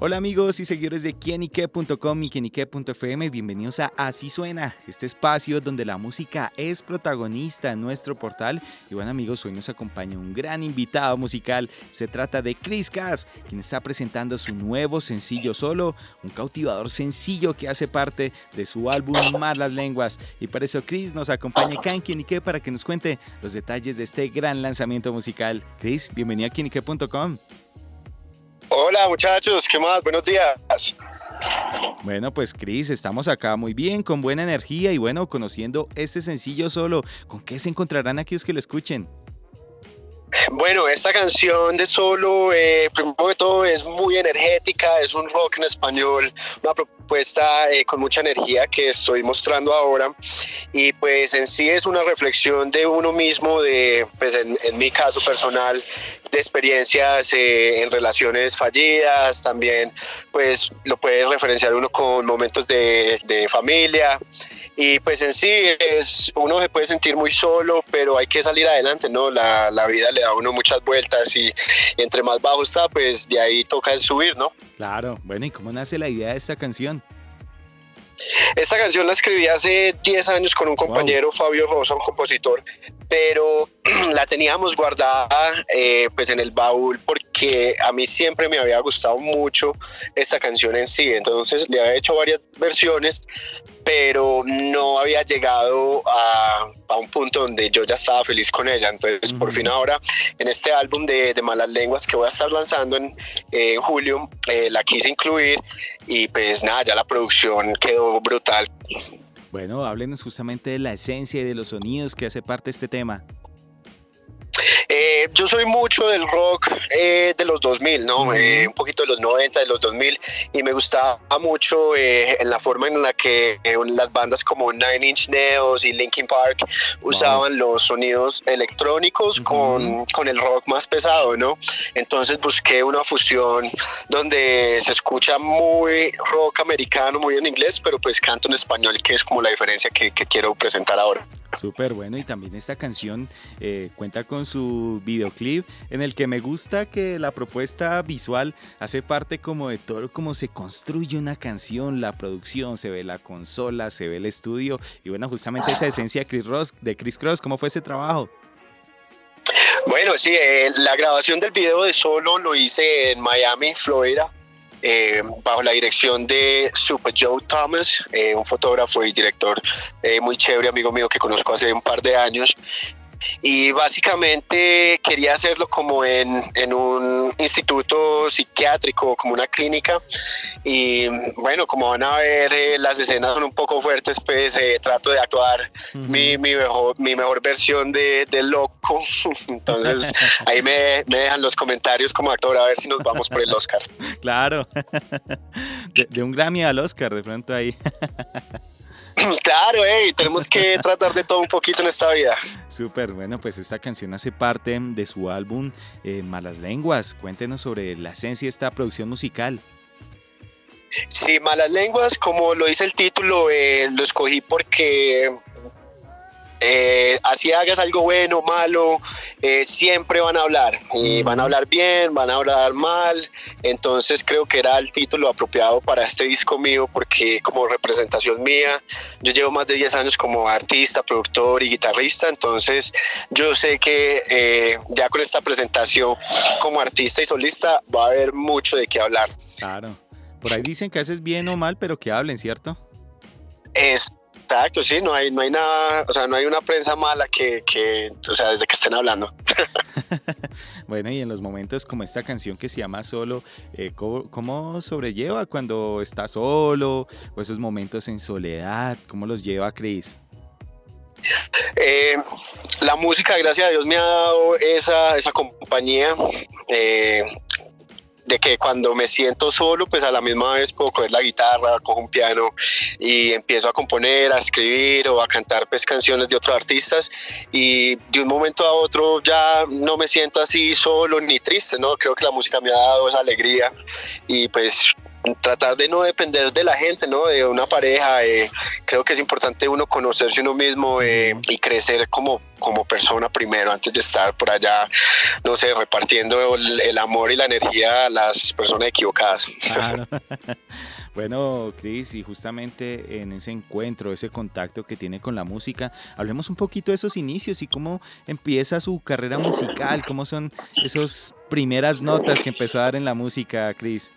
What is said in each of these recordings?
Hola amigos y seguidores de quienique.com y quienique.fm, bienvenidos a Así Suena, este espacio donde la música es protagonista en nuestro portal. Y bueno amigos, hoy nos acompaña un gran invitado musical, se trata de Chris Cass, quien está presentando su nuevo sencillo solo, un cautivador sencillo que hace parte de su álbum Mar las Lenguas. Y por eso Chris nos acompaña acá en Quienique para que nos cuente los detalles de este gran lanzamiento musical. Chris, bienvenido a quienique.com. Hola muchachos, ¿qué más? Buenos días. Bueno, pues Cris, estamos acá muy bien, con buena energía y bueno, conociendo este sencillo solo. ¿Con qué se encontrarán aquellos que lo escuchen? Bueno, esta canción de solo, eh, primero de todo, es muy energética, es un rock en español, una propuesta eh, con mucha energía que estoy mostrando ahora. Y pues en sí es una reflexión de uno mismo, de, pues en, mi caso personal, de experiencias eh, en relaciones fallidas, también pues lo puede referenciar uno con momentos de, de familia. Y pues en sí es, uno se puede sentir muy solo, pero hay que salir adelante, ¿no? La, la vida le da a uno muchas vueltas y entre más bajo está, pues de ahí toca subir, ¿no? Claro, bueno, ¿y cómo nace la idea de esta canción? Esta canción la escribí hace 10 años con un compañero, Fabio Rosa, un compositor, pero la teníamos guardada eh, pues en el baúl porque a mí siempre me había gustado mucho esta canción en sí, entonces le había hecho varias versiones, pero no había llegado a, a un punto donde yo ya estaba feliz con ella, entonces por fin ahora en este álbum de, de, Malas Lenguas que voy a estar lanzando en, julio, eh, la quise incluir y pues nada, ya la producción quedó brutal. Bueno, háblenos justamente de la esencia y de los sonidos que hace parte de este tema. Eh, yo soy mucho del rock eh, de los 2000, ¿no? Eh, un poquito de los 90, de los 2000, y me gustaba mucho en la forma en la que las bandas como Nine Inch Nails y Linkin Park usaban los sonidos electrónicos con, con, el rock más pesado, ¿no? Entonces busqué una fusión donde se escucha muy rock americano, muy en inglés, pero pues canto en español, que es como la diferencia que, que quiero presentar ahora. Súper bueno y también esta canción cuenta con su videoclip en el que me gusta que la propuesta visual hace parte como de todo cómo se construye una canción, la producción, se ve la consola, se ve el estudio y bueno, justamente esa esencia de Chris, Ross, de Chris Cross, ¿cómo fue ese trabajo? Bueno, sí, eh, la grabación del video de Solo lo hice en Miami, Florida. Eh, bajo la dirección de Super Joe Thomas, eh, un fotógrafo y director muy chévere, amigo mío que conozco hace un par de años y básicamente quería hacerlo como en, en, un instituto psiquiátrico, como una clínica y bueno, como van a ver eh, las escenas son un poco fuertes, pues eh, trato de actuar mi, mi, mejor, mi mejor versión de, de loco, entonces ahí me, me, dejan los comentarios como actor a ver si nos vamos por el Oscar. Claro, de, de un Grammy al Oscar de pronto ahí. Claro, hey, tenemos que tratar de todo un poquito en esta vida. Súper, bueno, pues esta canción hace parte de su álbum eh, Malas Lenguas. Cuéntenos sobre la esencia de esta producción musical. Sí, Malas Lenguas, como lo dice el título, eh, lo escogí porque eh, así hagas algo bueno o malo, eh, siempre van a hablar y van a hablar bien, van a hablar mal. Entonces creo que era el título apropiado para este disco mío porque como representación mía, yo llevo más de 10 años como artista, productor y guitarrista, entonces yo sé que eh, ya con esta presentación como artista y solista va a haber mucho de qué hablar. Claro. Por ahí dicen que haces bien o mal, pero que hablen, ¿cierto? Es, Exacto, sí, no hay, no hay nada, o sea, no hay una prensa mala que, que o sea, desde que estén hablando. bueno, y en los momentos como esta canción que se llama Solo, eh, ¿cómo, sobrelleva cuando está solo o esos momentos en soledad? ¿Cómo los lleva Cris? Eh, la música, gracias a Dios, me ha dado esa, esa compañía. Eh, de que cuando me siento solo, pues a la misma vez puedo coger la guitarra, cojo un piano y empiezo a componer, a escribir o a cantar pues canciones de otros artistas y de un momento a otro ya no me siento así solo ni triste, ¿no? Creo que la música me ha dado esa alegría y pues tratar de no depender de la gente, ¿no? De una pareja. Eh, creo que es importante uno conocerse uno mismo eh, y crecer como, como persona primero antes de estar por allá, no sé, repartiendo el, amor y la energía a las personas equivocadas. Bueno, Cris, y justamente en ese encuentro, ese contacto que tiene con la música, hablemos un poquito de esos inicios y cómo empieza su carrera musical, cómo son esas primeras notas que empezó a dar en la música, Cris.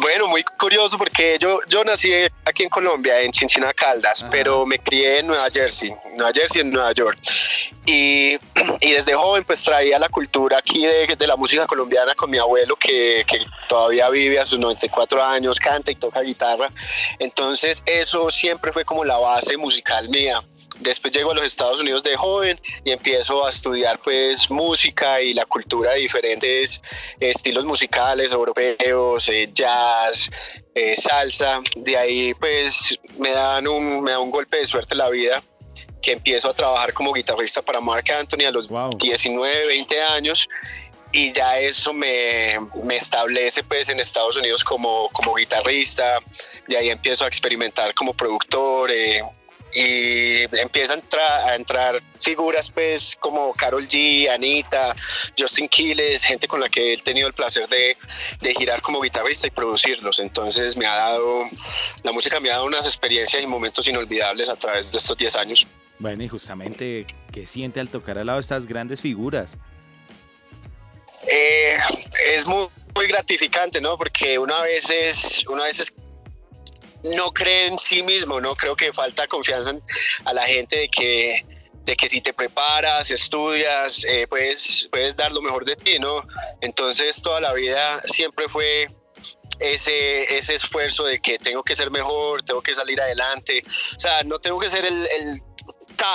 Bueno, muy curioso porque yo, yo nací aquí en Colombia, en Chinchina Caldas, pero me crié en Nueva Jersey, Nueva Jersey en Nueva York. Y, y desde joven pues traía la cultura aquí de, de la música colombiana con mi abuelo que, que, todavía vive a sus 94 años, canta y toca guitarra. Entonces eso siempre fue como la base musical mía. Después llego a los Estados Unidos de joven y empiezo a estudiar pues música y la cultura de diferentes estilos musicales europeos, eh, jazz, eh, salsa. De ahí pues me dan un, me da un golpe de suerte en la vida que empiezo a trabajar como guitarrista para Mark Anthony a los 19, 20 años. Y ya eso me, me, establece pues en Estados Unidos como, como guitarrista, de ahí empiezo a experimentar como productor, eh, y empiezan a entrar figuras pues como Carol G, Anita, Justin Quiles, gente con la que he tenido el placer de, de, girar como guitarrista y producirlos. Entonces me ha dado, la música me ha dado unas experiencias y momentos inolvidables a través de estos 10 años. Bueno, y justamente, ¿qué siente al tocar al lado de estas grandes figuras? Eh, es muy, muy gratificante, ¿no? Porque una vez es, una vez es no cree en sí mismo, ¿no? Creo que falta confianza a la gente de que, de que si te preparas, estudias, eh, puedes, puedes dar lo mejor de ti, ¿no? Entonces toda la vida siempre fue ese, ese esfuerzo de que tengo que ser mejor, tengo que salir adelante, o sea, no tengo que ser el, el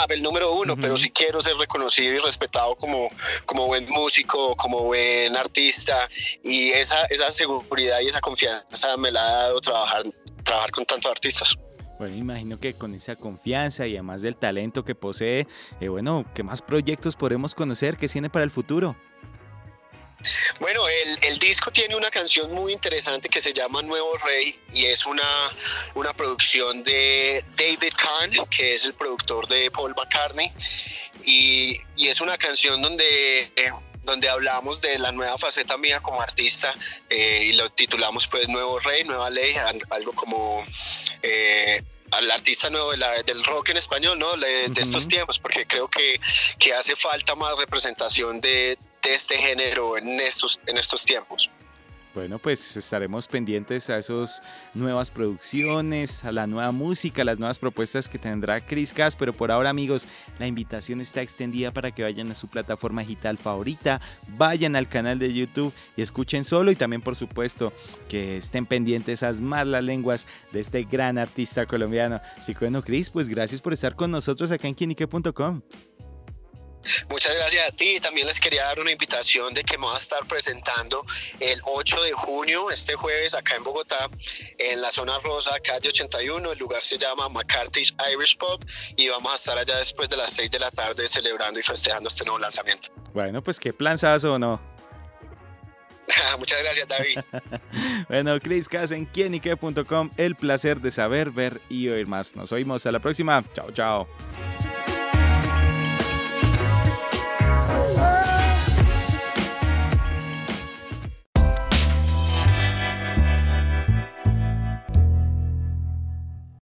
el número uno, pero sí quiero ser reconocido y respetado como, como buen músico, como buen artista y esa, esa seguridad y esa confianza me la ha dado trabajar trabajar con tantos artistas. Bueno, imagino que con esa confianza y además del talento que posee, eh, bueno, ¿qué más proyectos podremos conocer que tiene para el futuro? Bueno, el, el, disco tiene una canción muy interesante que se llama Nuevo Rey y es una, una producción de David Kahn, que es el productor de Paul McCartney. Y, y es una canción donde eh, donde hablamos de la nueva faceta mía como artista eh, y lo titulamos pues Nuevo Rey, Nueva Ley, algo como... Eh, al artista nuevo del rock en español, ¿no? de estos tiempos, porque creo que, que hace falta más representación de, este género en estos, en estos tiempos. Bueno, pues estaremos pendientes a esas nuevas producciones, a la nueva música, a las nuevas propuestas que tendrá Chris Cass, pero por ahora amigos, la invitación está extendida para que vayan a su plataforma digital favorita, vayan al canal de YouTube y escuchen solo y también por supuesto que estén pendientes esas malas lenguas de este gran artista colombiano. Así que bueno, Chris, pues gracias por estar con nosotros acá en quinique.com. Muchas gracias a ti. También les quería dar una invitación de que me voy a estar presentando el 8 de junio, este jueves, acá en Bogotá, en la zona rosa, calle 81. El lugar se llama McCarthy's Irish Pub y vamos a estar allá después de las 6 de la tarde celebrando y festejando este nuevo lanzamiento. Bueno, pues qué planzazo, ¿no? Muchas gracias, David. bueno, Chris Cass en quienique.com. El placer de saber, ver y oír más. Nos oímos a la próxima. Chao, chao.